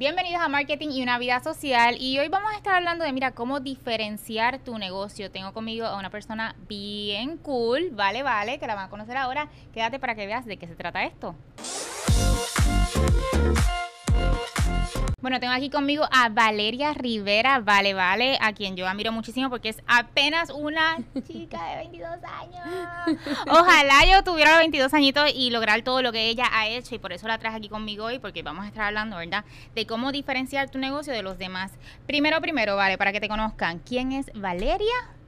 Bienvenidos a Marketing y una vida social y hoy vamos a estar hablando de, mira, cómo diferenciar tu negocio. Tengo conmigo a una persona bien cool, vale, vale, que la van a conocer ahora. Quédate para que veas de qué se trata esto. Bueno, tengo aquí conmigo a Valeria Rivera, vale, vale, a quien yo admiro muchísimo porque es apenas una chica de 22 años. Ojalá yo tuviera los 22 añitos y lograr todo lo que ella ha hecho y por eso la traje aquí conmigo hoy porque vamos a estar hablando, ¿verdad? De cómo diferenciar tu negocio de los demás. Primero, primero, vale, para que te conozcan, ¿quién es Valeria?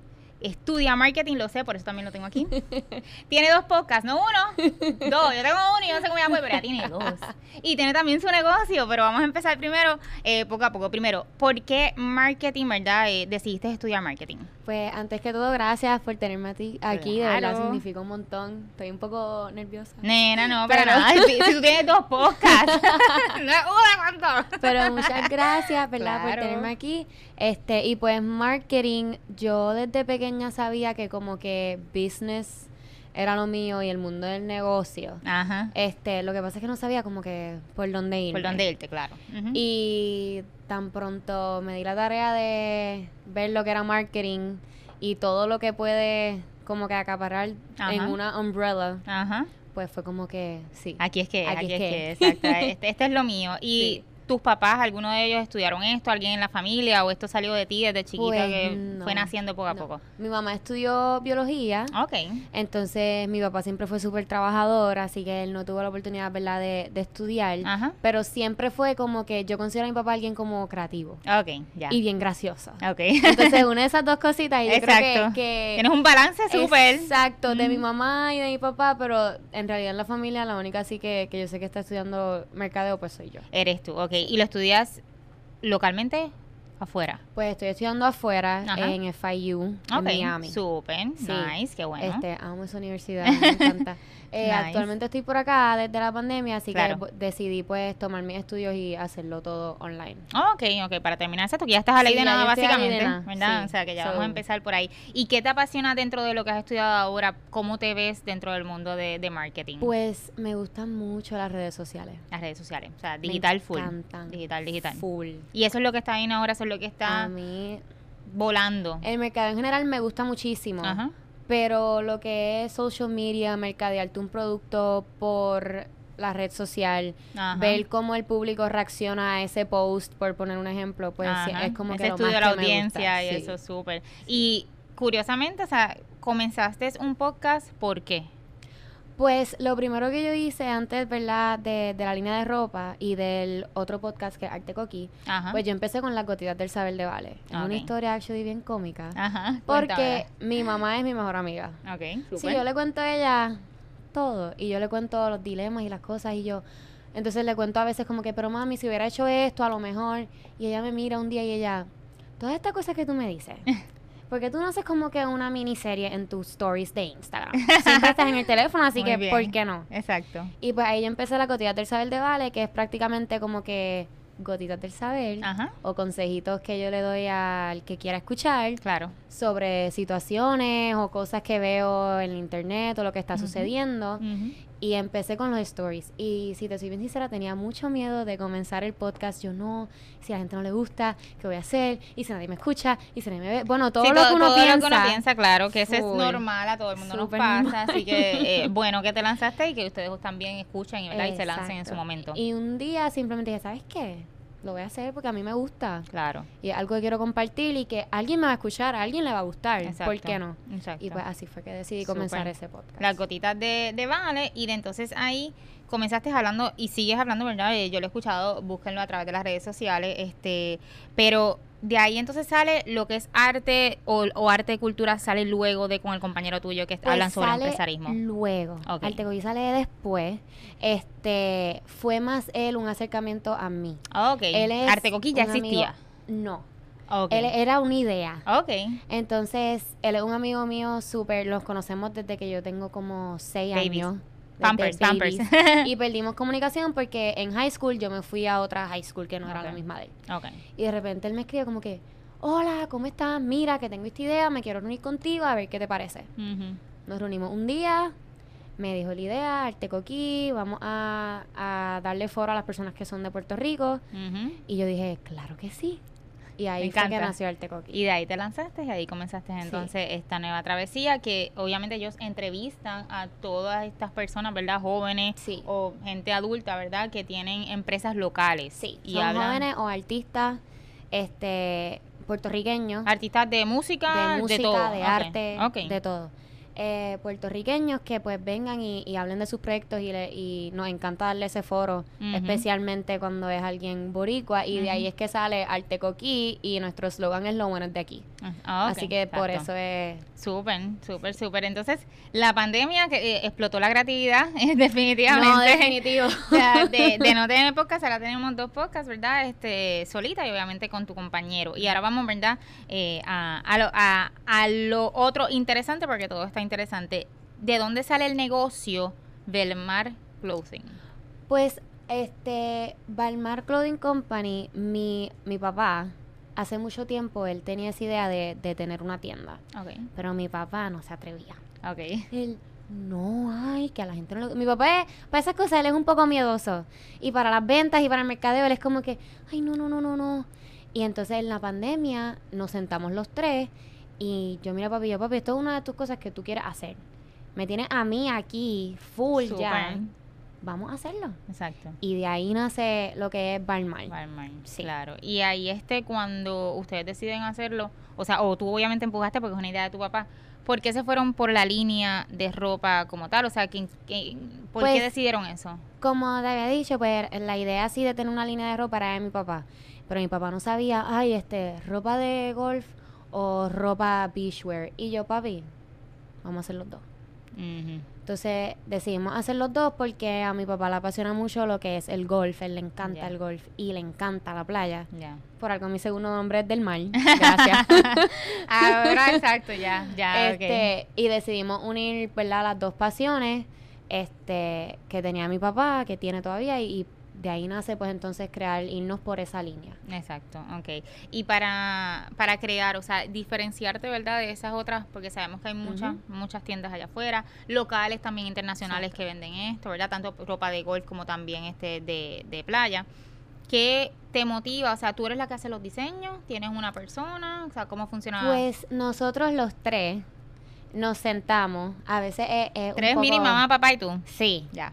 Estudia marketing, lo sé, por eso también lo tengo aquí. tiene dos podcasts, no uno, dos. Yo tengo uno y yo no sé cómo llama, pero ya tiene dos. Y tiene también su negocio, pero vamos a empezar primero, eh, poco a poco. Primero, ¿por qué marketing, verdad? Eh, decidiste estudiar marketing. Pues antes que todo, gracias por tenerme a ti aquí, de verdad significa un montón. Estoy un poco nerviosa. Nena, no, pero nada. Si, tú tienes dos podcasts, no es una Pero muchas gracias, ¿verdad? Por tenerme aquí. Este, y pues marketing, yo desde pequeña sabía que como que business era lo mío y el mundo del negocio. Ajá. Este, lo que pasa es que no sabía como que por dónde ir. Por dónde irte, claro. Y tan pronto me di la tarea de ver lo que era marketing y todo lo que puede como que acaparar en una umbrella. Ajá. Pues fue como que sí. Aquí es que, aquí, es, que, exacto. este, este, es lo mío. Y tus papás, alguno de ellos estudiaron esto, alguien en la familia o esto salió de ti desde chiquita pues que fue naciendo poco a poco? Mi mamá estudió biología. Ok. Entonces mi papá siempre fue súper trabajador, así que él no tuvo la oportunidad, ¿verdad?, de, de estudiar. Ajá. Pero siempre fue como que yo considero a mi papá alguien como creativo. Ok, ya. Y bien gracioso. Ok. Entonces una de esas dos cositas y yo creo que, Tienes un balance súper. Exacto, de mi mamá y de mi papá, pero en realidad en la familia la única así que, que yo sé que está estudiando mercadeo pues soy yo. Eres tú, ok. ¿Y lo estudias localmente? Afuera. Pues estoy estudiando afuera en FIU, en Miami. Súper, nice, qué bueno. Este, amo esa universidad, me encanta. Eh, actualmente estoy por acá desde la pandemia, así que decidí pues tomar mis estudios y hacerlo todo online. Ok, ok, para terminar esto, que ya estás a ley de nada básicamente, ¿verdad? o sea, que ya vamos a empezar por ahí. ¿Y qué te apasiona dentro de lo que has estudiado ahora? ¿Cómo te ves dentro del mundo de, marketing? Pues me gustan mucho las redes sociales. Las redes sociales, o sea, digital full. Digital, digital. Full. Y eso es lo que está bien ahora, eso es lo que está... A mí... Volando. El mercado en general me gusta muchísimo. Ajá pero lo que es social media, mercadearte un producto por la red social, ver cómo el público reacciona a ese post, por poner un ejemplo, pues es como que lo más de la audiencia y eso es súper. Y curiosamente, o sea, comenzaste un podcast, ¿por qué? Pues lo primero que yo hice antes, ¿verdad? De, de la línea de ropa y del otro podcast que es Arte Coqui, pues yo empecé con las gotitas del saber de Vale. Es una historia actually bien cómica. Ajá. Porque mi mamá es mi mejor amiga. Ok, super. Sí, yo le cuento a ella todo y yo le cuento los dilemas y las cosas y yo... Entonces le cuento a veces como que, pero mami, si hubiera hecho esto, a lo mejor... Y ella me mira un día y ella... Todas estas cosas que tú me dices... Porque tú no haces como que una miniserie en tus stories de Instagram. Siempre estás en el teléfono, así que ¿por qué no? Exacto. Y pues ahí yo empecé la cotilla del saber de Vale, que es prácticamente como que gotitas del saber o consejitos que yo le doy al que quiera escuchar claro sobre situaciones o cosas que veo en internet o lo que está sucediendo y empecé con los stories. Y si te soy bien sincera, tenía mucho miedo de comenzar el podcast. Yo no, si a la gente no le gusta, ¿qué voy a hacer? Y si nadie me escucha, y si nadie me ve. Bueno, todo, lo, que uno piensa, lo que uno piensa. claro, que eso es normal, a todo el mundo nos pasa. Así que, eh, bueno, que te lanzaste y que ustedes también escuchen y se lancen en su momento. Y un día simplemente dije, ¿sabes qué? Lo voy a hacer porque a mí me gusta. Claro. Y es algo que quiero compartir y que alguien me va a escuchar, a alguien le va a gustar. ¿Por qué no? Exacto. Y pues así fue que decidí comenzar ese podcast. Las gotitas de, de Vale y de entonces ahí comenzaste hablando y sigues hablando, ¿verdad? Eh, yo lo he escuchado, búsquenlo a través de las redes sociales, este, pero de ahí entonces sale lo que es arte o, arte de cultura sale luego de con el compañero tuyo que pues hablan sobre sale empresarismo. Luego. Okay. Arte sale después. Este fue más él un acercamiento a mí. Ok. arte Coqui ya existía. no. Él era una idea. Ok. Entonces, él es un amigo mío súper, los conocemos desde que yo tengo como seis años. Pampers, Pampers. y perdimos comunicación porque en high school yo me fui a otra high school que no era la misma de él. Y de repente él me escribe como que, hola, ¿cómo estás? Mira, que tengo esta idea, me quiero reunir contigo a ver qué te parece. Nos reunimos un día, me dijo la idea, Arte Coquí, vamos a, a, darle foro a las personas que son de Puerto Rico. Y yo dije, claro que sí. Y ahí fue que nació. Y de ahí te lanzaste y ahí comenzaste entonces esta nueva travesía que obviamente ellos entrevistan a todas estas personas, ¿verdad? Jóvenes o gente adulta, ¿verdad? Que tienen empresas locales. Sí, y son jóvenes o artistas este puertorriqueños. Artistas de música, de, música, de, arte, de todo eh, puertorriqueños que pues vengan y, hablen de sus proyectos y, y nos encanta darle ese foro, especialmente cuando es alguien boricua y de ahí es que sale Arte Coquí y nuestro eslogan es lo bueno es de aquí. Ah, Así que por eso es... Súper, súper, súper. Entonces, la pandemia que eh, explotó la creatividad, definitivamente. No, definitivo. de, no tener podcast, ahora tenemos dos podcasts, ¿verdad? Este, solita y obviamente con tu compañero. Y ahora vamos, ¿verdad? Eh, a, a, lo, a, a lo otro interesante, porque todo está interesante. ¿De dónde sale el negocio Belmar Clothing? Pues, este, Belmar Clothing Company, mi, mi papá, hace mucho tiempo él tenía esa idea de, tener una tienda. Pero mi papá no se atrevía. Okay. Él, no, ay, que a la gente no lo... Mi papá, para esas cosas, él es un poco miedoso. Y para las ventas y para el mercadeo, él es como que, ay, no, no, no, no, no. Y entonces en la pandemia nos sentamos los tres y yo, mira, papi, yo, papi, esto es una de tus cosas que tú quieres hacer. Me tienes a mí aquí, full ya. Vamos a hacerlo. Exacto. Y de ahí nace lo que es Balmar. Balmar, sí. claro. Y ahí este, cuando ustedes deciden hacerlo, o sea, o tú obviamente empujaste porque es una idea de tu papá, ¿por qué se fueron por la línea de ropa como tal? O sea, ¿quién, por qué pues, decidieron eso? Como te había dicho, pues la idea así de tener una línea de ropa era de mi papá. Pero mi papá no sabía, ay, este, ropa de golf o ropa beachwear. Y yo, papi, vamos a hacer los dos. Entonces decidimos hacer los dos porque a mi papá le apasiona mucho lo que es el golf, él le encanta el golf y le encanta la playa. Por algo mi segundo nombre es del mar. Gracias. Ahora exacto, ya, ya. Este, y decidimos unir, ¿verdad? las dos pasiones este que tenía mi papá, que tiene todavía y de ahí nace pues entonces crear, irnos por esa línea. Exacto, ok. Y para, para crear, o sea, diferenciarte, ¿verdad? De esas otras, porque sabemos que hay muchas, muchas tiendas allá afuera, locales también internacionales que venden esto, ¿verdad? Tanto ropa de golf como también este de, de playa. ¿Qué te motiva? O sea, tú eres la que hace los diseños, tienes una persona, o sea, ¿cómo funciona? Pues nosotros los tres nos sentamos, a veces es, Tres mini, mamá, papá y tú. Sí. Ya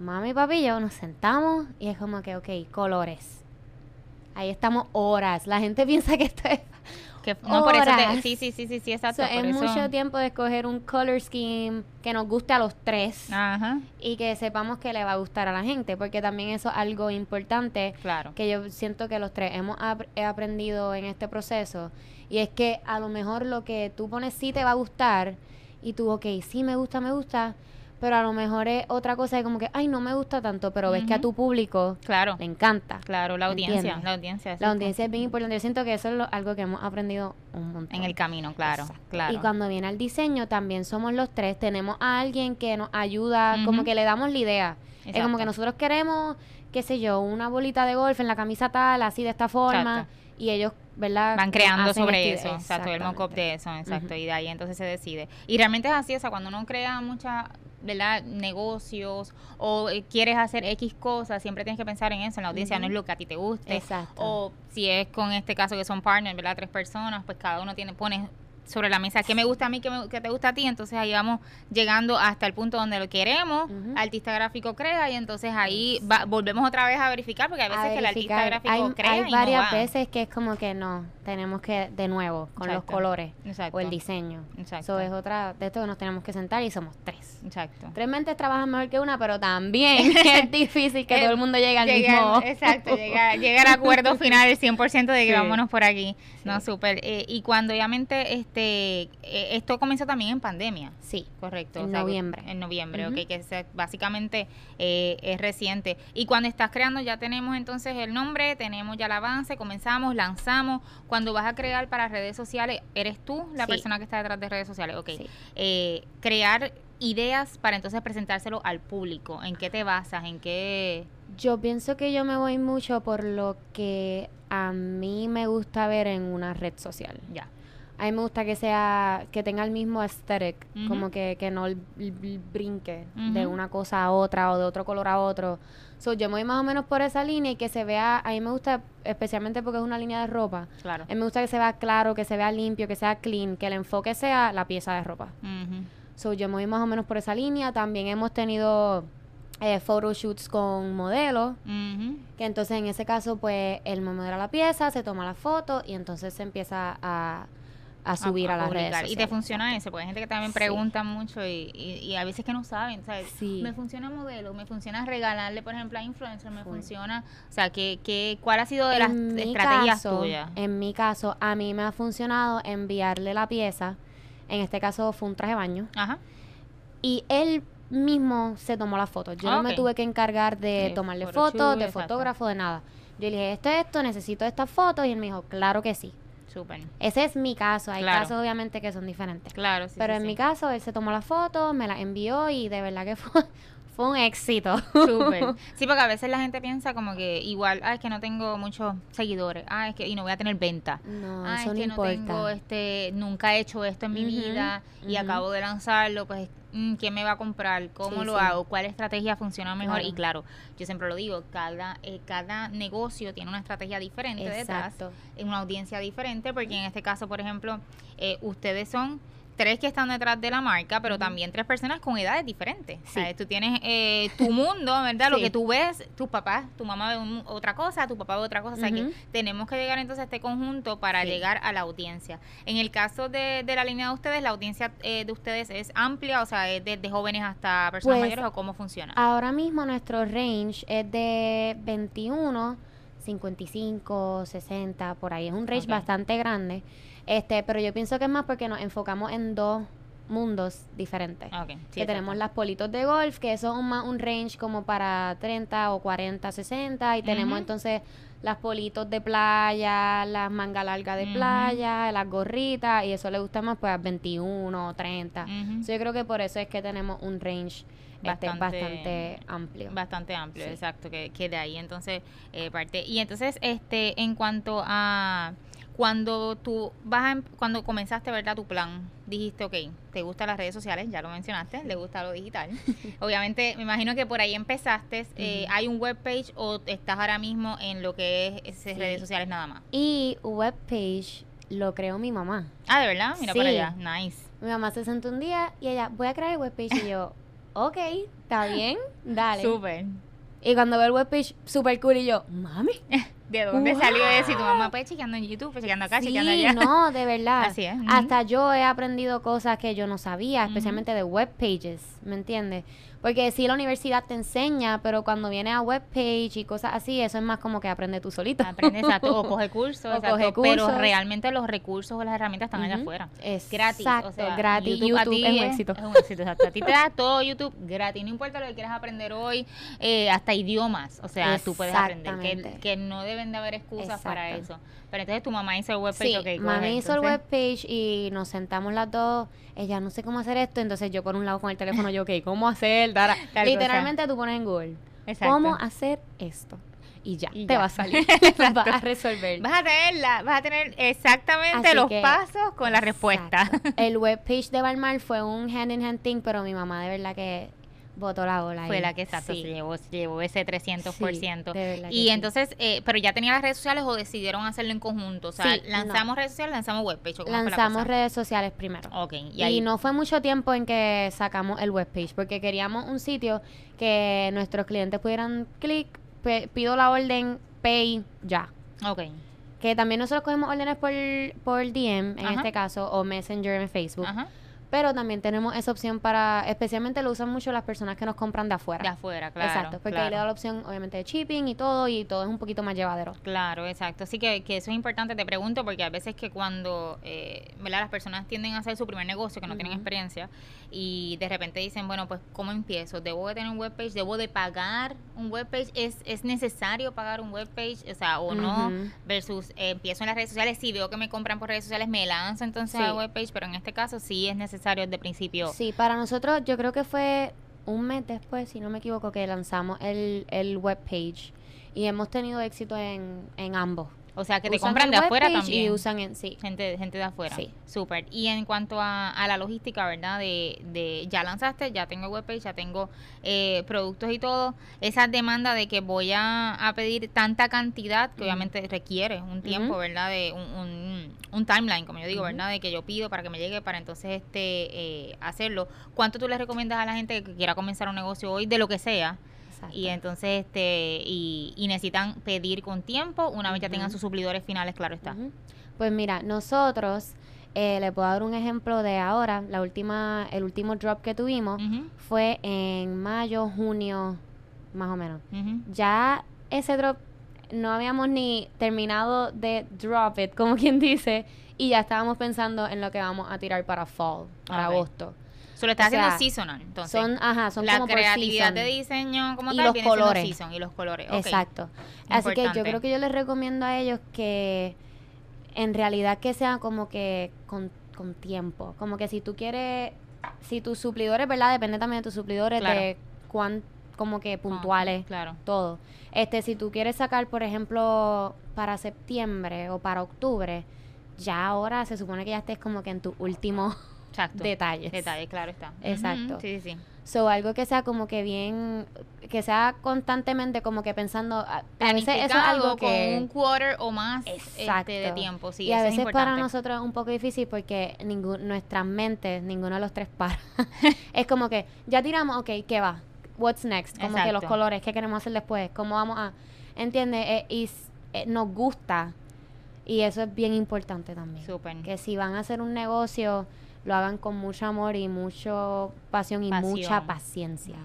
mami, papi y yo nos sentamos y es como que, ok, colores. Ahí estamos horas. La gente piensa que esto es que, no, por eso sí, sí, sí, sí, sí, exacto. es mucho tiempo de escoger un color scheme que nos guste a los tres Ajá. y que sepamos que le va a gustar a la gente, porque también eso es algo importante claro. que yo siento que los tres hemos aprendido en este proceso y es que a lo mejor lo que tú pones sí te va a gustar y tú, ok, sí me gusta, me gusta, pero a lo mejor es otra cosa de como que, ay, no me gusta tanto, pero ves que a tu público claro. le encanta. Claro, la audiencia, la audiencia. La audiencia es bien importante. Yo siento que eso es algo que hemos aprendido un montón. En el camino, claro, claro. Y cuando viene al diseño, también somos los tres, tenemos a alguien que nos ayuda, como que le damos la idea. Es como que nosotros queremos, qué sé yo, una bolita de golf en la camisa tal, así de esta forma, y ellos ¿verdad? Van creando sobre eso, o sea, todo el mock-up de eso, exacto, y de ahí entonces se decide. Y realmente es así, o sea, cuando uno crea mucha ¿verdad? negocios o eh, quieres hacer X cosas, siempre tienes que pensar en eso, en la audiencia, no es lo que a ti te guste. Exacto. O si es con este caso que son partners, ¿verdad? Tres personas, pues cada uno tiene, pone sobre la mesa qué me gusta a mí, qué, me, te gusta a ti, entonces ahí vamos llegando hasta el punto donde lo queremos, artista gráfico crea y entonces ahí volvemos otra vez a verificar porque hay veces que el artista gráfico crea hay varias veces que es como que no, tenemos que de nuevo con los colores o el diseño. Eso es otra de esto que nos tenemos que sentar y somos tres. Exacto. Tres mentes trabajan mejor que una, pero también es difícil que todo el mundo llegue al mismo. Exacto, llegar, llegar a acuerdo final el 100% de que vámonos por aquí. No, súper. Eh, y cuando obviamente este eh, esto comenzó también en pandemia. Sí. Correcto. En noviembre. En noviembre, ok, que básicamente eh, es reciente. Y cuando estás creando ya tenemos entonces el nombre, tenemos ya el avance, comenzamos, lanzamos. Cuando vas a crear para redes sociales, ¿eres tú la persona que está detrás de redes sociales? Ok. crear ideas para entonces presentárselo al público. ¿En qué te basas? ¿En qué...? Yo pienso que yo me voy mucho por lo que a mí me gusta ver en una red social. Ya. A mí me gusta que sea, que tenga el mismo aesthetic, como que, que no brinque de una cosa a otra o de otro color a otro. So, yo me voy más o menos por esa línea y que se vea, a mí me gusta, especialmente porque es una línea de ropa, claro. a mí me gusta que se vea claro, que se vea limpio, que sea clean, que el enfoque sea la pieza de ropa. So, yo me voy más o menos por esa línea. También hemos tenido eh, photoshoots con modelos, que entonces en ese caso, pues, él me modela la pieza, se toma la foto y entonces se empieza a a subir a, las redes Y te funciona eso, porque hay gente que también pregunta mucho y, y, a veces que no saben, ¿sabes? Me funciona modelo, me funciona regalarle, por ejemplo, a influencer, me funciona, o sea, ¿qué, qué, ¿cuál ha sido de las estrategias tuyas? En mi caso, a mí me ha funcionado enviarle la pieza, en este caso fue un traje de baño, Ajá. y él mismo se tomó la foto. Yo no me tuve que encargar de tomarle fotos, de fotógrafo, de nada. Yo le dije, esto, esto, necesito estas fotos, y él me dijo, claro que sí. Ese es mi caso. Hay casos obviamente que son diferentes. Claro, sí. Pero en mi caso, él se tomó la foto, me la envió y de verdad que fue, fue un éxito. Súper. Sí, porque a veces la gente piensa como que igual, ah, es que no tengo muchos seguidores, ah, es que y no voy a tener venta. No, ah, es que no tengo este, nunca he hecho esto en mi vida y acabo de lanzarlo, pues Mm, ¿quién me va a comprar? ¿Cómo lo hago? ¿Cuál estrategia funciona mejor? Y claro, yo siempre lo digo, cada, eh, cada negocio tiene una estrategia diferente Exacto. detrás, una audiencia diferente, porque en este caso, por ejemplo, eh, ustedes son tres que están detrás de la marca, pero también tres personas con edades diferentes. tú tienes eh, tu mundo, ¿verdad? Lo que tú ves, tus papás, tu mamá ve otra cosa, tu papá ve otra cosa. O sea que tenemos que llegar entonces a este conjunto para llegar a la audiencia. En el caso de, la línea de ustedes, la audiencia eh, de ustedes es amplia, o sea, es desde jóvenes hasta personas pues, mayores o cómo funciona. Ahora mismo nuestro range es de 21, 55, 60, por ahí. Es un range bastante grande. Este, pero yo pienso que es más porque nos enfocamos en dos mundos diferentes. que tenemos las politos de golf, que eso es más un range como para 30 o 40, 60, y tenemos entonces las politos de playa, las manga largas de playa, las gorritas, y eso le gusta más pues a 21, 30. yo creo que por eso es que tenemos un range este, bastante, amplio. Bastante amplio, exacto, que, que de ahí entonces eh, parte. Y entonces, este, en cuanto a cuando tú vas a, em, cuando comenzaste, ¿verdad? Tu plan, dijiste, ok, te gustan las redes sociales, ya lo mencionaste, le gusta lo digital. Obviamente, me imagino que por ahí empezaste. Eh, ¿Hay un webpage o estás ahora mismo en lo que es, redes sociales nada más? Y webpage lo creó mi mamá. Ah, ¿de verdad? Mira para allá, nice. Mi mamá se sentó un día y ella, voy a crear el webpage y yo, ok, está bien, dale. Súper. Y cuando veo el webpage, súper cool y yo, mami. ¿De dónde salió eso? Y tu mamá pues chequeando en YouTube, pues, chequeando acá, chequeando allá. no, de verdad. Así es. Hasta yo he aprendido cosas que yo no sabía, especialmente de web pages, ¿me entiendes? Porque sí, la universidad te enseña, pero cuando viene a webpage y cosas así, eso es más como que aprende tú solito. Aprende, exacto, o coge cursos, pero realmente los recursos o las herramientas están allá afuera. Es gratis. o sea, gratis. YouTube, YouTube es un éxito. Es un éxito, exacto. A ti te da todo YouTube gratis, no importa lo que quieras aprender hoy, eh, hasta idiomas, o sea, tú puedes aprender, que, que, no deben de haber excusas para eso. Pero entonces tu mamá hizo el webpage, sí, okay, mamá hizo el webpage y nos sentamos las dos, ella no sé cómo hacer esto, entonces yo por un lado con el teléfono, yo, ok, ¿cómo hacer? Literalmente tú pones en Google, ¿cómo hacer esto? y ya, te va a salir, vas a resolver. Vas a tenerla, vas a tener exactamente los pasos con la respuesta. El webpage de Balmar fue un hand in hand thing, pero mi mamá de verdad que botó la bola. Fue la que exacto, se llevó, llevó ese 300%. y entonces, eh, pero ya tenía las redes sociales o decidieron hacerlo en conjunto. O sea, lanzamos redes sociales, lanzamos webpage. Lanzamos redes sociales primero. Ok. Y, no fue mucho tiempo en que sacamos el webpage, porque queríamos un sitio que nuestros clientes pudieran clic, pido la orden, pay, ya. Ok. Que también nosotros cogemos órdenes por, por DM, en este caso, o Messenger en Facebook. Ajá pero también tenemos esa opción para, especialmente lo usan mucho las personas que nos compran de afuera. De afuera, claro. Exacto, porque ahí le da la opción, obviamente, de shipping y todo, y todo es un poquito más llevadero. Claro, exacto. Así que, que eso es importante, te pregunto, porque a veces que cuando, eh, ¿verdad? Las personas tienden a hacer su primer negocio, que no tienen experiencia, y de repente dicen, bueno, pues, ¿cómo empiezo? ¿Debo de tener un webpage? ¿Debo de pagar un webpage? ¿Es, es necesario pagar un webpage? O sea, o no, versus eh, empiezo en las redes sociales, si veo que me compran por redes sociales, me lanzo entonces a webpage, pero en este caso sí es necesario Sí, para nosotros yo creo que fue un mes después, si no me equivoco, que lanzamos el, el webpage y hemos tenido éxito en, en ambos. O sea, que te compran de afuera también. Y usan en sí. Gente, gente de afuera. Sí. Súper. Y en cuanto a, la logística, ¿verdad? De, de ya lanzaste, ya tengo webpage, ya tengo eh, productos y todo. Esa demanda de que voy a, pedir tanta cantidad, que obviamente requiere un tiempo, ¿verdad? De un, un, timeline, como yo digo, ¿verdad? De que yo pido para que me llegue para entonces este eh, hacerlo. ¿Cuánto tú le recomiendas a la gente que quiera comenzar un negocio hoy de lo que sea? Y entonces, este, y, necesitan pedir con tiempo una vez ya tengan sus suplidores finales, claro está. Pues mira, nosotros, eh, le puedo dar un ejemplo de ahora, la última, el último drop que tuvimos fue en mayo, junio, más o menos. Ya ese drop no habíamos ni terminado de drop it, como quien dice, y ya estábamos pensando en lo que vamos a tirar para fall, para agosto. Solo está haciendo seasonal, entonces. Son, ajá, son la creatividad de diseño como y tal los colores. Season, y los colores. Exacto. Así que yo creo que yo les recomiendo a ellos que en realidad que sea como que con, con tiempo. Como que si tú quieres, si tus suplidores, ¿verdad? Depende también de tus suplidores de cuán, como que puntuales, claro. todo. Este, si tú quieres sacar, por ejemplo, para septiembre o para octubre, ya ahora se supone que ya estés como que en tu último Exacto. detalles. Detalles, claro está. Exacto. Sí, sí. So, algo que sea como que bien, que sea constantemente como que pensando, a, veces eso es algo que... Con un quarter o más este, de tiempo, sí, Y a veces para nosotros es un poco difícil porque ningún, nuestras mentes, ninguno de los tres para. es como que, ya tiramos, ok, ¿qué va? What's next? Como que los colores, ¿qué queremos hacer después? ¿Cómo vamos a...? ¿Entiendes? Eh, y eh, nos gusta y eso es bien importante también. Súper. Que si van a hacer un negocio lo hagan con mucho amor y mucha pasión y mucha paciencia.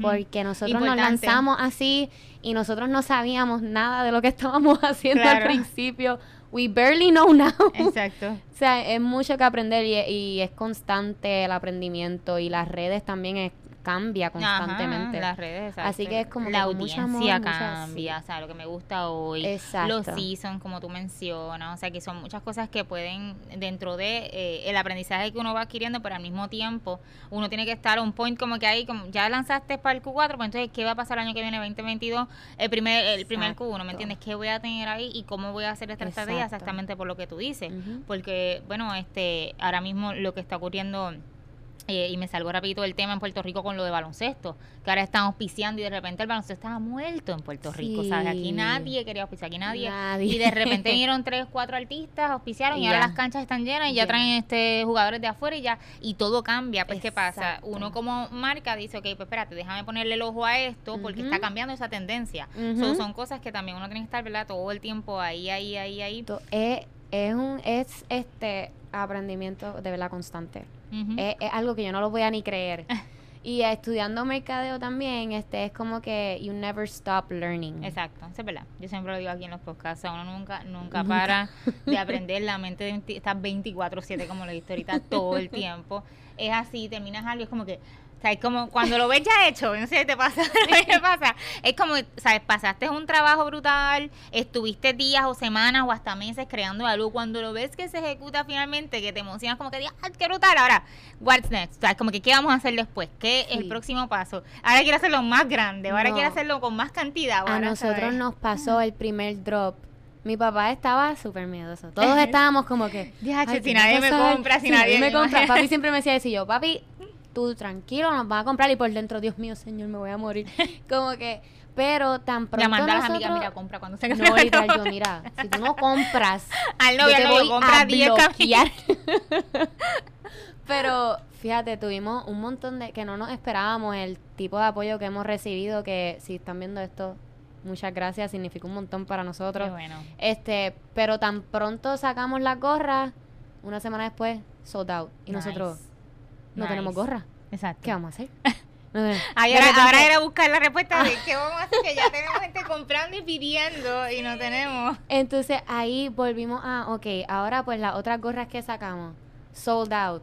Porque nosotros nos lanzamos así y nosotros no sabíamos nada de lo que estábamos haciendo al principio. We barely know now. Exacto. o sea, es mucho que aprender y, y, es constante el aprendimiento y las redes también es cambia constantemente. las redes, Así que es como la audiencia cambia, o sea, lo que me gusta hoy, Exacto. los seasons como tú mencionas, o sea, que son muchas cosas que pueden dentro de eh, el aprendizaje que uno va adquiriendo, pero al mismo tiempo uno tiene que estar a un point como que ahí como ya lanzaste para el Q4, pues entonces qué va a pasar el año que viene 2022, el primer el primer Q1, ¿me entiendes? ¿Qué voy a tener ahí y cómo voy a hacer esta estrategia exactamente por lo que tú dices? Porque bueno, este ahora mismo lo que está ocurriendo eh, y me salgo rapidito del tema en Puerto Rico con lo de baloncesto, que ahora están auspiciando y de repente el baloncesto estaba muerto en Puerto Rico, ¿sabes? Aquí nadie quería auspiciar, aquí nadie. Y de repente vinieron tres, cuatro artistas, auspiciaron y, ahora las canchas están llenas y ya, traen este jugadores de afuera y ya, y todo cambia. Pues, ¿qué pasa? Uno como marca dice, ok, pues espérate, déjame ponerle el ojo a esto porque está cambiando esa tendencia. son cosas que también uno tiene que estar, ¿verdad? Todo el tiempo ahí, ahí, ahí, ahí. Es, es un, es este aprendimiento de verdad constante es, algo que yo no lo voy a ni creer. y estudiando mercadeo también, este es como que you never stop learning. Exacto, es verdad. Yo siempre lo digo aquí en los podcasts, uno nunca nunca para de aprender, la mente está 24/7 como lo dijiste ahorita todo el tiempo. Es así, terminas algo es como que o sea, es como cuando lo ves ya hecho, no sé, te pasa, ¿qué pasa? Es como, ¿sabes? Pasaste un trabajo brutal, estuviste días o semanas o hasta meses creando algo. Cuando lo ves que se ejecuta finalmente, que te emocionas como que, ¡ah, qué brutal! Ahora, what's next? O sea, como que, ¿qué vamos a hacer después? ¿Qué es el próximo paso? Ahora quiero hacerlo más grande, ahora quiero hacerlo con más cantidad. a nosotros nos pasó el primer drop mi papá estaba súper miedoso. Todos estábamos como que. Ya, si nadie me compra, si nadie me compra. Papi siempre me decía eso. Y yo, papi, tú tranquilo, nos van a comprar y por dentro, Dios mío, señor, me voy a morir. Como que, pero tan pronto a las amigas, mira, compra cuando se No, literal, yo, mira, si tú no compras, al novio, yo te voy compra a bloquear. pero fíjate, tuvimos un montón de que no nos esperábamos el tipo de apoyo que hemos recibido, que si están viendo esto, muchas gracias, significa un montón para nosotros. Qué bueno. Este, pero tan pronto sacamos la gorra, una semana después, sold out. Y nosotros no tenemos gorra. Exacto. ¿Qué vamos a hacer? ahora, era buscar la respuesta de qué vamos a hacer, que ya tenemos gente comprando y pidiendo y no tenemos. Entonces ahí volvimos a, ok, ahora pues las otras gorras que sacamos, sold out.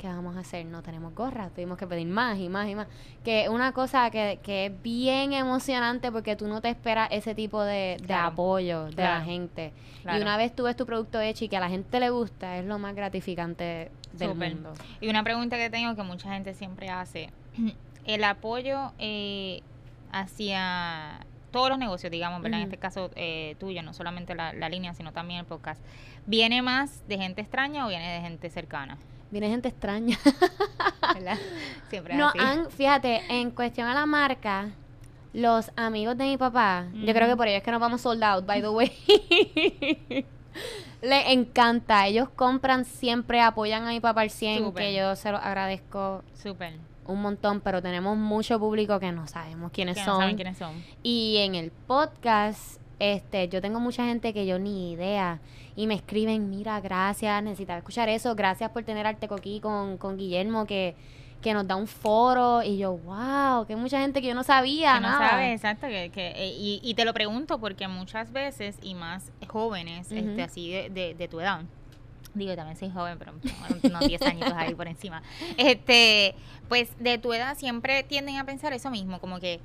¿Qué vamos a hacer? No tenemos gorras, tuvimos que pedir más y más y más. Que una cosa que, que es bien emocionante porque tú no te esperas ese tipo de, apoyo de la gente. Y una vez tú ves tu producto hecho y que a la gente le gusta, es lo más gratificante del mundo. Y una pregunta que tengo que mucha gente siempre hace, el apoyo eh, hacia todos los negocios, digamos, ¿verdad? En este caso eh, tuyo, no solamente la, línea, sino también el podcast, ¿viene más de gente extraña o viene de gente cercana? Viene gente extraña. Siempre no, fíjate, en cuestión a la marca, los amigos de mi papá, yo creo que por ellos es que nos vamos sold out, by the way. Le encanta. Ellos compran siempre, apoyan a mi papá al 100, que yo se lo agradezco. Súper un montón, pero tenemos mucho público que no sabemos quiénes son. quiénes son. Y en el podcast, este, yo tengo mucha gente que yo ni idea. Y me escriben, mira, gracias, necesitaba escuchar eso, gracias por tener Arte Coquí con, con Guillermo, que, que nos da un foro. Y yo, wow, que mucha gente que yo no sabía. Que no sabe, exacto. Que, que, eh, y, y, te lo pregunto porque muchas veces, y más jóvenes, este, así de, de, de tu edad, digo, también soy joven, pero unos 10 añitos ahí por encima. Este, pues de tu edad siempre tienden a pensar eso mismo, como que,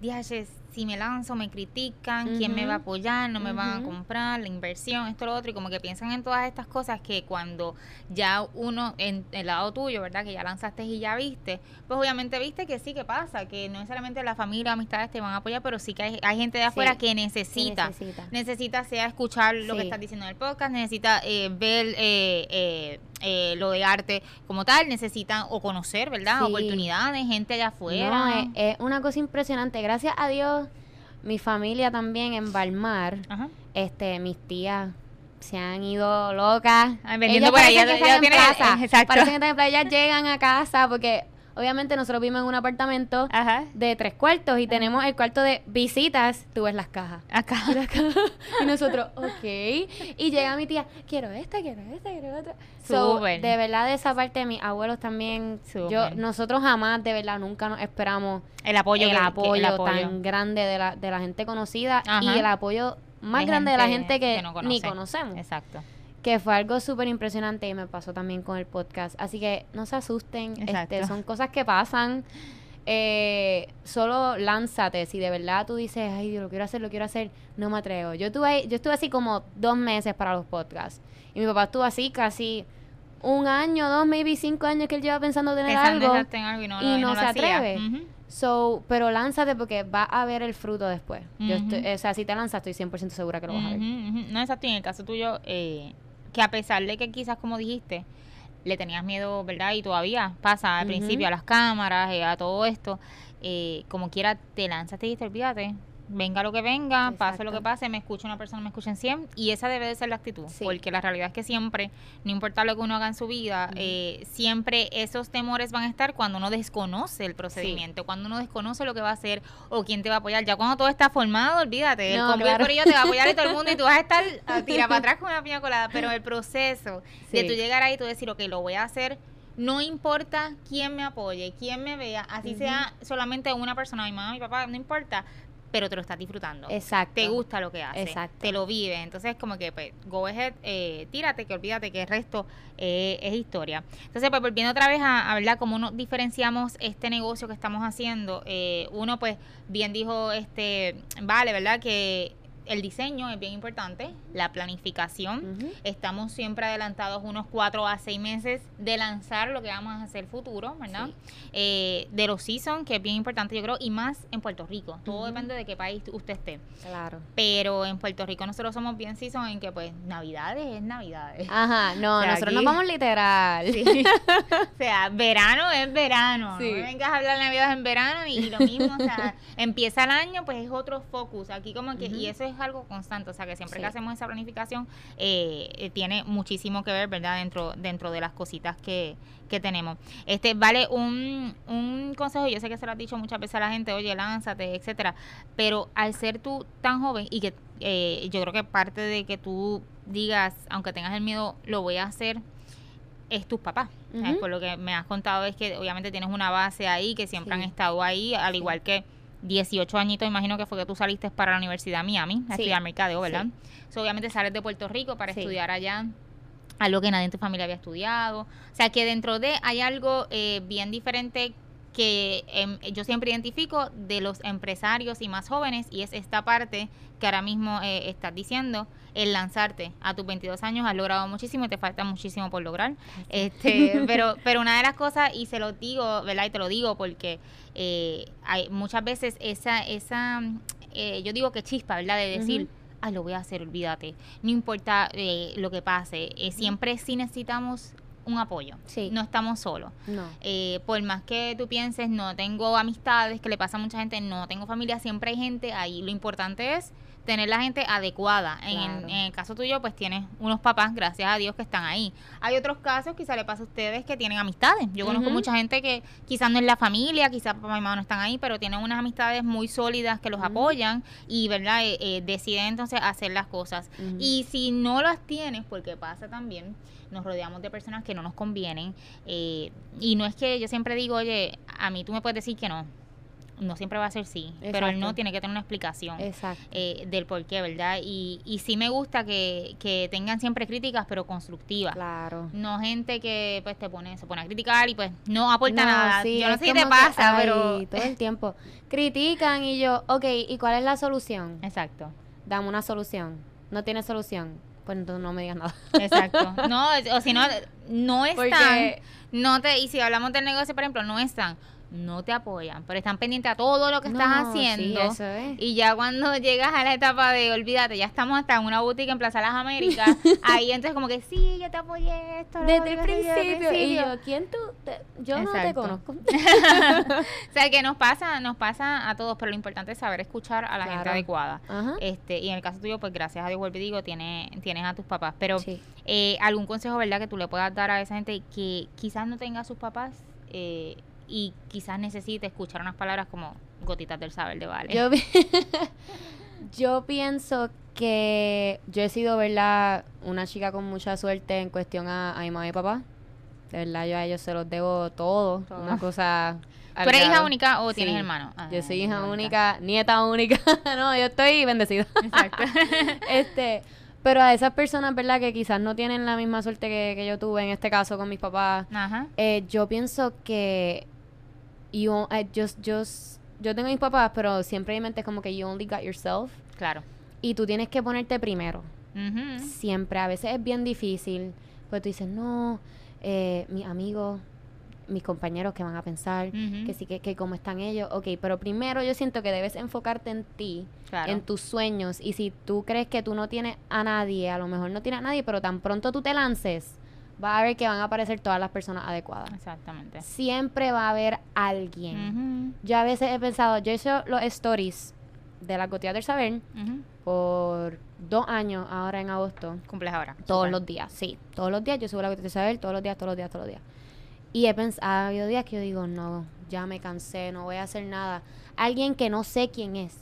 diaches, si me lanzo me critican, quién me va a apoyar, no me van a comprar, la inversión, esto, lo otro, y como que piensan en todas estas cosas que cuando ya uno, en el lado tuyo, ¿verdad? Que ya lanzaste y ya viste, pues obviamente viste que sí que pasa, que no necesariamente la familia, amistades te van a apoyar, pero sí que hay, gente de afuera que necesita, necesita, sea escuchar lo que estás diciendo en el podcast, necesita eh, ver eh, eh, lo de arte como tal, necesitan o conocer, ¿verdad? Oportunidades, gente allá afuera. es, una cosa impresionante. Gracias a Dios, mi familia también en Balmar, este, mis tías se han ido locas. vendiendo por allá, ya, Parecen que están llegan a casa porque obviamente nosotros vivimos en un apartamento de tres cuartos y tenemos el cuarto de visitas, tú ves las cajas. Acá. y nosotros, ok. Y llega mi tía, quiero esta, quiero esta, quiero otra. So, de verdad, de esa parte, mis abuelos también, yo, nosotros jamás, de verdad, nunca nos esperamos el apoyo, el, apoyo, tan grande de la, de la gente conocida y el apoyo más grande de la gente que, ni conocemos. Exacto que fue algo súper impresionante y me pasó también con el podcast. Así que no se asusten, este, son cosas que pasan. Eh, solo lánzate. Si de verdad tú dices, ay, Dios, lo quiero hacer, lo quiero hacer, no me atrevo. Yo estuve, yo estuve así como dos meses para los podcasts. Y mi papá estuvo así casi un año, dos, maybe cinco años que él lleva pensando tener algo, y no, se atreve. So, pero lánzate porque va a ver el fruto después. Yo o sea, si te lanzas, estoy 100% segura que lo vas a ver. No, exacto. Y en el caso tuyo, eh, que a pesar de que quizás, como dijiste, le tenías miedo, ¿verdad? Y todavía pasa al principio a las cámaras, y a todo esto, eh, como quiera te lanzas, te dijiste, olvídate, venga lo que venga, pase lo que pase, me escucha una persona, me escuchen 100, y esa debe de ser la actitud, porque la realidad es que siempre, no importa lo que uno haga en su vida, eh, siempre esos temores van a estar cuando uno desconoce el procedimiento, cuando uno desconoce lo que va a hacer o quién te va a apoyar. Ya cuando todo está formado, olvídate, el completo te va a apoyar y todo el mundo y tú vas a estar a tirar para atrás con una piña colada, pero el proceso de tú llegar ahí y tú decir, ok, lo voy a hacer no importa quién me apoye, quién me vea, así sea solamente una persona, mi mamá, mi papá, no importa, pero te lo estás disfrutando. Exacto. Te gusta lo que haces. Exacto. Te lo vive. Entonces, como que, pues, go ahead, eh, tírate, que olvídate que el resto eh, es historia. Entonces, pues, volviendo otra vez a, hablar cómo nos diferenciamos este negocio que estamos haciendo. Eh, uno, pues, bien dijo, este, vale, ¿verdad? Que el diseño es bien importante, la planificación. Estamos siempre adelantados unos cuatro a seis meses de lanzar lo que vamos a hacer futuro, ¿verdad? Eh, de los seasons, que es bien importante, yo creo, y más en Puerto Rico. Todo depende de qué país usted esté. Claro. Pero en Puerto Rico nosotros somos bien season en que, pues, Navidades es Navidades. Ajá, no, nosotros nos vamos literal. o sea, verano es verano. No vengas a hablar de Navidades en verano y, lo mismo, o sea, empieza el año, pues es otro focus. Aquí como que, y eso es algo constante, o sea que siempre que hacemos esa planificación eh, eh, tiene muchísimo que ver, ¿verdad? Dentro, dentro de las cositas que, que tenemos. Este, vale un, un consejo, yo sé que se lo has dicho muchas veces a la gente, oye, lánzate, etcétera, pero al ser tú tan joven y que eh, yo creo que parte de que tú digas, aunque tengas el miedo, lo voy a hacer, es tus papás. Por lo que me has contado es que obviamente tienes una base ahí, que siempre han estado ahí, al igual que 18 añitos, imagino que fue que tú saliste para la Universidad de Miami a estudiar mercadeo, ¿verdad? obviamente sales de Puerto Rico para estudiar allá algo que nadie en tu familia había estudiado. O sea, que dentro de hay algo eh, bien diferente que em, yo siempre identifico de los empresarios y más jóvenes y es esta parte que ahora mismo eh, estás diciendo, el lanzarte a tus 22 años has logrado muchísimo y te falta muchísimo por lograr. Este, pero pero una de las cosas y se lo digo, ¿verdad? Y te lo digo porque eh, hay muchas veces esa esa eh, yo digo que chispa, ¿verdad? De decir, ay, lo voy a hacer, olvídate. No importa eh, lo que pase, eh, siempre sí necesitamos un apoyo. Sí. No estamos solos. No. Eh, por más que tú pienses, no tengo amistades, que le pasa a mucha gente, no tengo familia, siempre hay gente ahí. Lo importante es tener la gente adecuada. En, el caso tuyo, pues tienes unos papás, gracias a Dios, que están ahí. Hay otros casos, quizá le pasa a ustedes, que tienen amistades. Yo conozco mucha gente que quizás no es la familia, quizás papá y mamá no están ahí, pero tienen unas amistades muy sólidas que los apoyan y, ¿verdad? Eh, eh, deciden entonces hacer las cosas. Y si no las tienes, porque pasa también, nos rodeamos de personas que no nos convienen. Eh, y no es que yo siempre digo, oye, a mí tú me puedes decir que no no siempre va a ser sí, pero el no tiene que tener una explicación eh, del por qué, ¿verdad? Y, y sí me gusta que, que tengan siempre críticas, pero constructivas. Claro. No gente que pues te pone, se pone a criticar y pues no aporta nada. yo no sé si te pasa, pero... Todo el tiempo. Critican y yo, ok, ¿y cuál es la solución? Exacto. Dame una solución. No tiene solución. Pues entonces no me digas nada. Exacto. No, o si no, no están. No te, y si hablamos del negocio, por ejemplo, no están no te apoyan, pero están pendientes a todo lo que estás haciendo. Y ya cuando llegas a la etapa de olvídate, ya estamos hasta en una boutique en Plaza Las Américas, ahí entonces como que sí, yo te apoyé esto. Desde el principio. Y yo, ¿quién tú? yo no te conozco. o sea, que nos pasa, nos pasa a todos, pero lo importante es saber escuchar a la gente adecuada. este Y en el caso tuyo, pues gracias a Dios, vuelvo y digo, tienes, tienes a tus papás. Pero eh, algún consejo, ¿verdad? Que tú le puedas dar a esa gente que quizás no tenga a sus papás. Eh, y quizás necesite escuchar unas palabras como gotitas del saber de Vale. Yo, yo pienso que yo he sido, ¿verdad? Una chica con mucha suerte en cuestión a, mi mamá y papá. De verdad, yo a ellos se los debo todo. Una cosa... ¿Tú eres hija única o tienes hermano? Ah, yo soy hija única, nieta única. no, yo estoy bendecida. Exacto. este, pero a esas personas, ¿verdad? Que quizás no tienen la misma suerte que, que yo tuve en este caso con mis papás. Ajá. Eh, yo pienso que you, I just, just, yo tengo mis papás, pero siempre mi mente es como que you only got yourself. Claro. Y tú tienes que ponerte primero. Siempre. A veces es bien difícil. Pues tú dices, no, eh, mis amigos, mis compañeros que van a pensar, que sí, que, que cómo están ellos. Ok, pero primero yo siento que debes enfocarte en ti, en tus sueños. Y si tú crees que tú no tienes a nadie, a lo mejor no tienes a nadie, pero tan pronto tú te lances, va a ver que van a aparecer todas las personas adecuadas. Exactamente. Siempre va a haber alguien. Yo a veces he pensado, yo he hecho los stories de la gotillas del saber por dos años ahora en agosto. Cumples ahora. Todos los días, sí. Todos los días yo subo la gotillas del saber, todos los días, todos los días, todos los días. Y he pensado, ha habido días que yo digo, no, ya me cansé, no voy a hacer nada. Alguien que no sé quién es.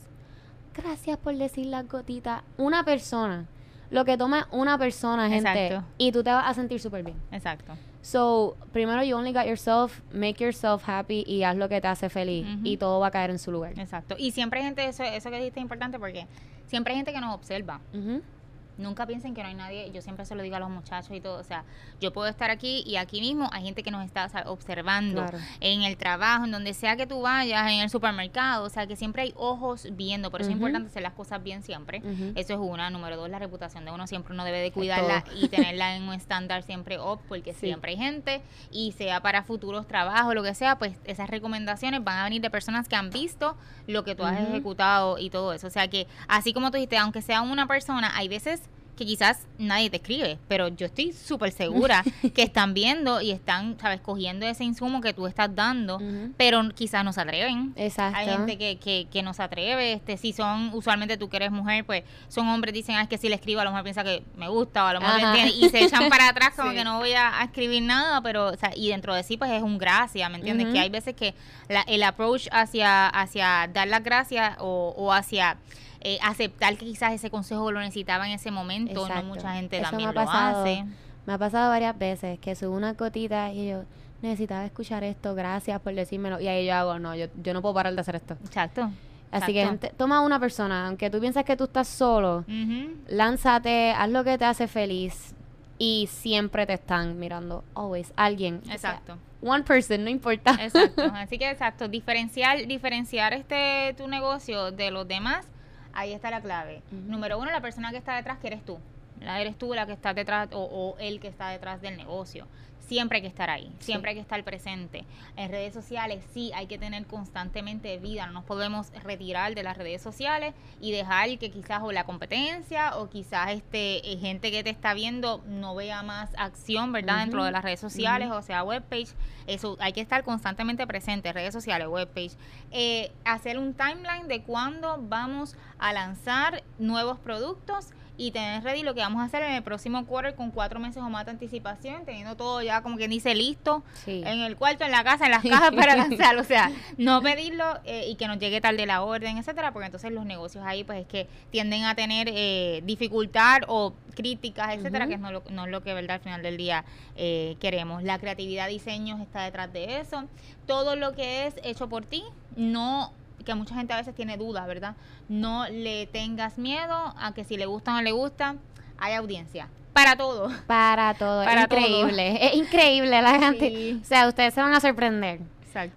Gracias por decir las gotitas. Una persona lo que toma una persona, gente. Y tú te vas a sentir súper bien. Exacto. So, primero, you only got yourself, make yourself happy y haz lo que te hace feliz. Y todo va a caer en su lugar. Exacto. Y siempre hay gente, eso, eso que dijiste es importante porque siempre hay gente que nos observa. Nunca piensen que no hay nadie, yo siempre se lo digo a los muchachos y todo, o sea, yo puedo estar aquí y aquí mismo hay gente que nos está observando en el trabajo, en donde sea que tú vayas, en el supermercado, o sea, que siempre hay ojos viendo, por eso es importante hacer las cosas bien siempre, eso es una, número dos, la reputación de uno siempre uno debe de cuidarla y tenerla en un estándar siempre up, porque siempre hay gente y sea para futuros trabajos, lo que sea, pues esas recomendaciones van a venir de personas que han visto lo que tú has ejecutado y todo eso, o sea que así como tú dijiste, aunque sea una persona, hay veces que quizás nadie te escribe, pero yo estoy súper segura que están viendo y están, sabes, cogiendo ese insumo que tú estás dando, pero quizás no se atreven. Exacto. Hay gente que, que, que no se atreve, este, si son, usualmente tú que eres mujer, pues son hombres, dicen, ah, es que si le escribo, a lo mejor piensa que me gusta, o a lo mejor y se echan para atrás como que no voy a, escribir nada, pero, o sea, y dentro de sí, pues es un gracia, ¿me entiendes? Que hay veces que la, el approach hacia, hacia dar las gracias o, o hacia eh, aceptar que quizás ese consejo lo necesitaba en ese momento, no mucha gente también lo hace. Me ha pasado varias veces que subo una cotita y yo necesitaba escuchar esto, gracias por decírmelo. Y ahí yo hago, no, yo, yo no puedo parar de hacer esto. Exacto. Así que toma una persona, aunque tú piensas que tú estás solo, lánzate, haz lo que te hace feliz y siempre te están mirando, always, alguien. Exacto. one person, no importa. Exacto. Así que exacto, diferenciar, diferenciar este tu negocio de los demás Ahí está la clave. Número uno, la persona que está detrás, que eres tú. Eres tú la que está detrás o, o el que está detrás del negocio siempre hay que estar ahí, siempre hay que estar presente. En redes sociales sí hay que tener constantemente vida, no nos podemos retirar de las redes sociales y dejar que quizás o la competencia o quizás este eh, gente que te está viendo no vea más acción, ¿verdad? Dentro de las redes sociales, o sea, webpage. Eso hay que estar constantemente presente, redes sociales, webpage. Eh, hacer un timeline de cuándo vamos a lanzar nuevos productos y tener ready lo que vamos a hacer en el próximo quarter con cuatro meses o más de anticipación, teniendo todo ya como quien dice listo en el cuarto, en la casa, en las cajas para lanzar, o sea, no pedirlo eh, y que nos llegue tarde la orden, etcétera, porque entonces los negocios ahí pues es que tienden a tener eh, dificultad o críticas, etcétera, que no, lo, no es lo que verdad al final del día eh, queremos. La creatividad, diseños está detrás de eso. Todo lo que es hecho por ti, no que mucha gente a veces tiene dudas, ¿verdad? No le tengas miedo a que si le gusta o no le gusta, hay audiencia. Para todo. Para todo. Para increíble. Es increíble la gente. O sea, ustedes se van a sorprender.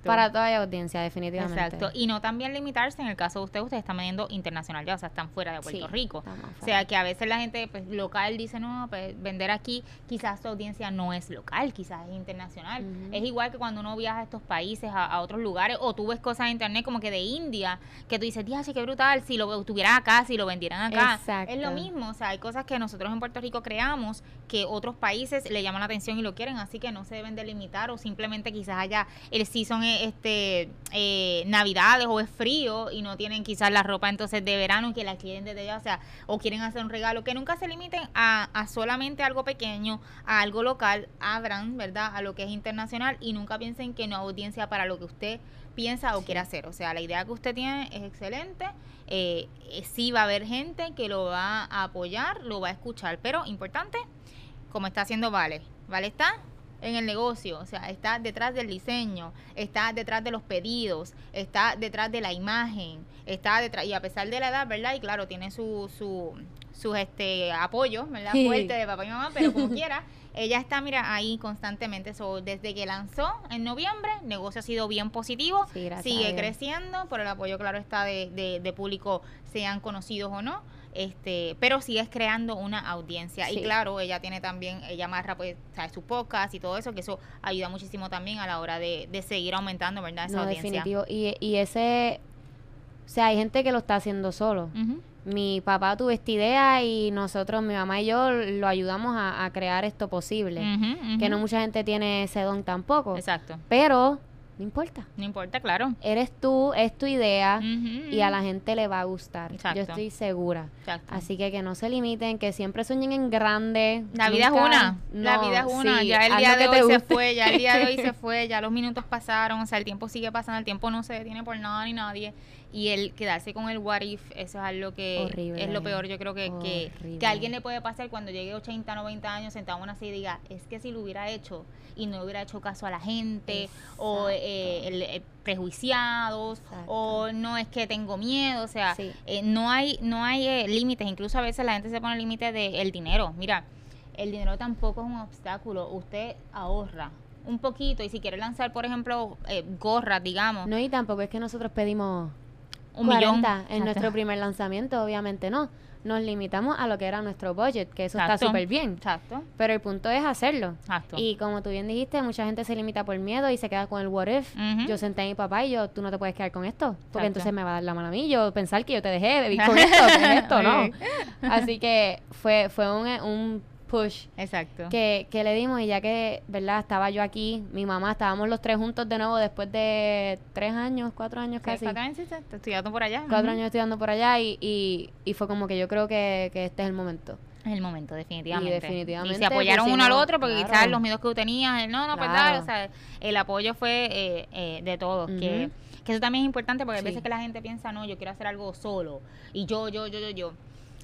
Para toda audiencia, definitivamente. Exacto. Y no también limitarse, en el caso de ustedes, ustedes están vendiendo internacional ya, o sea, están fuera de Puerto Rico. O sea, que a veces la gente pues, local dice, no, pues vender aquí, quizás su audiencia no es local, quizás es internacional. Es igual que cuando uno viaja a estos países, a, otros lugares, o tú ves cosas en internet como que de India, que tú dices, sí, qué brutal, si lo tuvieran acá, si lo vendieran acá. Exacto. Es lo mismo, o sea, hay cosas que nosotros en Puerto Rico creamos que otros países le llaman la atención y lo quieren, así que no se deben delimitar o simplemente quizás haya el sí son eh, este eh, navidades o es frío y no tienen quizás la ropa entonces de verano que la quieren desde ya, o sea, o quieren hacer un regalo, que nunca se limiten a, a solamente algo pequeño, a algo local, abran, ¿verdad? A lo que es internacional y nunca piensen que no hay audiencia para lo que usted piensa o quiere hacer. O sea, la idea que usted tiene es excelente. Eh, sí va a haber gente que lo va a apoyar, lo va a escuchar, pero importante, como está haciendo Vale. Vale está en el negocio, o sea, está detrás del diseño, está detrás de los pedidos, está detrás de la imagen, está detrás, y a pesar de la edad, ¿verdad? Y claro, tiene su, su, sus este, apoyo, ¿verdad? Fuerte de papá y mamá, pero como quiera, ella está, mira, ahí constantemente. So, desde que lanzó en noviembre, el negocio ha sido bien positivo, sigue creciendo, por el apoyo, claro, está de, de, de público, sean conocidos o no. Este pero sigues creando una audiencia. Y claro ella tiene también ella más pues sabe su podcast y todo eso que eso ayuda muchísimo también a la hora de, seguir aumentando verdad esa audiencia. definitivo. Y, y ese o sea hay gente que lo está haciendo solo mi papá tuvo esta idea y nosotros mi mamá y yo lo ayudamos a, crear esto posible que no mucha gente tiene ese don tampoco exacto pero no importa. No importa, claro. Eres tú, es tu idea y a la gente le va a gustar. Yo estoy segura. Así que que no se limiten, que siempre sueñen en grande. La vida es una. la vida es una. ya el día de hoy se fue, ya el día de hoy se fue, ya los minutos pasaron, o sea, el tiempo sigue pasando, el tiempo no se detiene por nada ni nadie y el quedarse con el what if, eso es algo que es lo peor, yo creo que, que, que, a alguien le puede pasar cuando llegue 80, 90 años sentado en así y diga, es que si lo hubiera hecho y no hubiera hecho caso a la gente, o eh, el, prejuiciados, o no es que tengo miedo, o sea, eh, no hay, no hay eh, límites, incluso a veces la gente se pone límite del dinero, mira, el dinero tampoco es un obstáculo, usted ahorra, un poquito y si quiere lanzar, por ejemplo, gorras, digamos. No, y tampoco es que nosotros pedimos un millón en nuestro primer lanzamiento, obviamente no. Nos limitamos a lo que era nuestro budget, que eso está súper bien. Exacto. Pero el punto es hacerlo. Exacto. Y como tú bien dijiste, mucha gente se limita por miedo y se queda con el what if. Yo senté a mi papá y yo, tú no te puedes quedar con esto, porque entonces me va a dar la mano a mí. Yo pensar que yo te dejé de vivir con esto, con esto, ¿no? Así que fue, fue un, un push Exacto. Que, que le dimos y ya que, ¿verdad? Estaba yo aquí, mi mamá, estábamos los tres juntos de nuevo después de tres años, cuatro años casi. Años estudiando por allá. Cuatro años estudiando por allá y, y, y, fue como que yo creo que, que este es el momento. Es el momento, definitivamente. Y definitivamente. Y se apoyaron uno al otro porque quizás los miedos que tú tenías, no, no, pues o sea, el apoyo fue eh, eh, de todos, que, que eso también es importante porque a veces que la gente piensa, no, yo quiero hacer algo solo y yo, yo, yo, yo, yo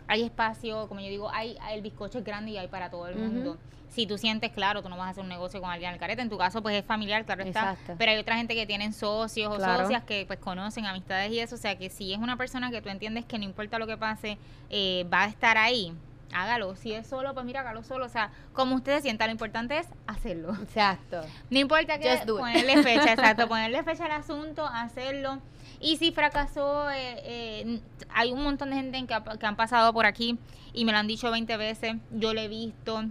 hay espacio, como yo digo, hay, el bizcocho es grande y hay para todo el mundo. Si tú sientes, claro, tú no vas a hacer un negocio con alguien al carete, en tu caso pues es familiar, claro está, pero hay otra gente que tienen socios o socias que pues conocen amistades y eso, o sea que si es una persona que tú entiendes que no importa lo que pase, eh, va a estar ahí, hágalo. Si es solo, pues mira, hágalo solo. O sea, como usted se sienta, lo importante es hacerlo. Exacto. No importa que ponerle fecha, exacto, ponerle fecha al asunto, hacerlo. Y si fracasó, eh, eh, hay un montón de gente que, que han pasado por aquí y me lo han dicho 20 veces, yo lo he visto,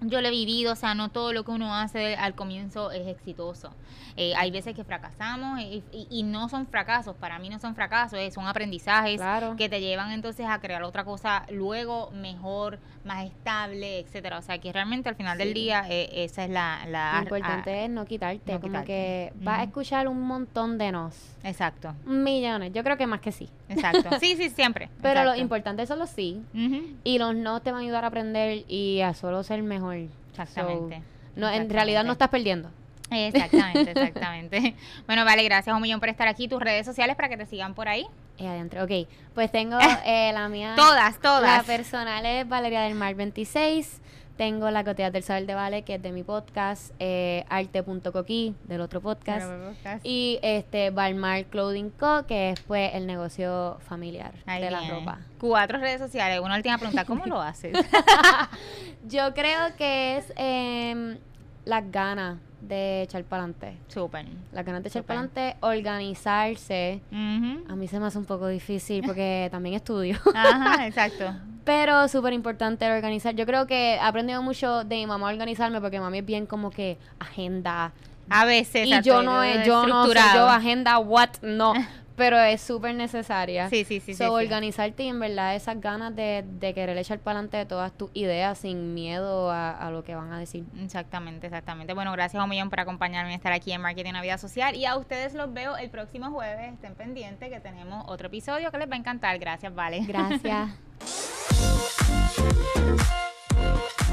yo lo he vivido, o sea, no todo lo que uno hace al comienzo es exitoso. Eh, hay veces que fracasamos y, no son fracasos, para mí no son fracasos, eh, son aprendizajes que te llevan entonces a crear otra cosa luego mejor, más estable, etcétera. O sea, que realmente al final del día eh, esa es la... la Lo importante es no quitarte, como que vas a escuchar un montón de nos. Exacto. Millones, yo creo que más que sí. Exacto. Sí, sí, siempre. Pero lo importante son los sí y los no te van a ayudar a aprender y a solo ser mejor. Exactamente. no, en realidad no estás perdiendo. Exactamente, exactamente. bueno, vale, gracias un millón por estar aquí. Tus redes sociales para que te sigan por ahí. Eh, adentro, ok. Pues tengo eh, la mía. Todas, todas. La personal es Valeria del Mar 26. Tengo la Cotea del Saber de Vale, que es de mi podcast, eh, arte.coqui, del otro podcast. Y este Balmar Clothing Co., que es pues el negocio familiar de la ropa. Cuatro redes sociales. Una última pregunta, ¿cómo lo haces? Yo creo que es eh, las ganas de echar para adelante. Súper. Las ganas de echar para adelante, organizarse. A mí se me hace un poco difícil porque también estudio. Ajá, exacto. Pero súper importante organizar. Yo creo que he aprendido mucho de mi mamá a organizarme porque mami es bien como que agenda. A veces. Y yo no, yo no soy yo agenda, what, no. pero es súper necesaria. Sí, sí, sí. So, organizarte y en verdad esas ganas de, de querer echar para adelante de todas tus ideas sin miedo a, lo que van a decir. Exactamente, exactamente. Bueno, gracias un millón por acompañarme y estar aquí en Marketing Vida Social. Y a ustedes los veo el próximo jueves. Estén pendientes que tenemos otro episodio que les va a encantar. Gracias, Vale. Gracias. えっ?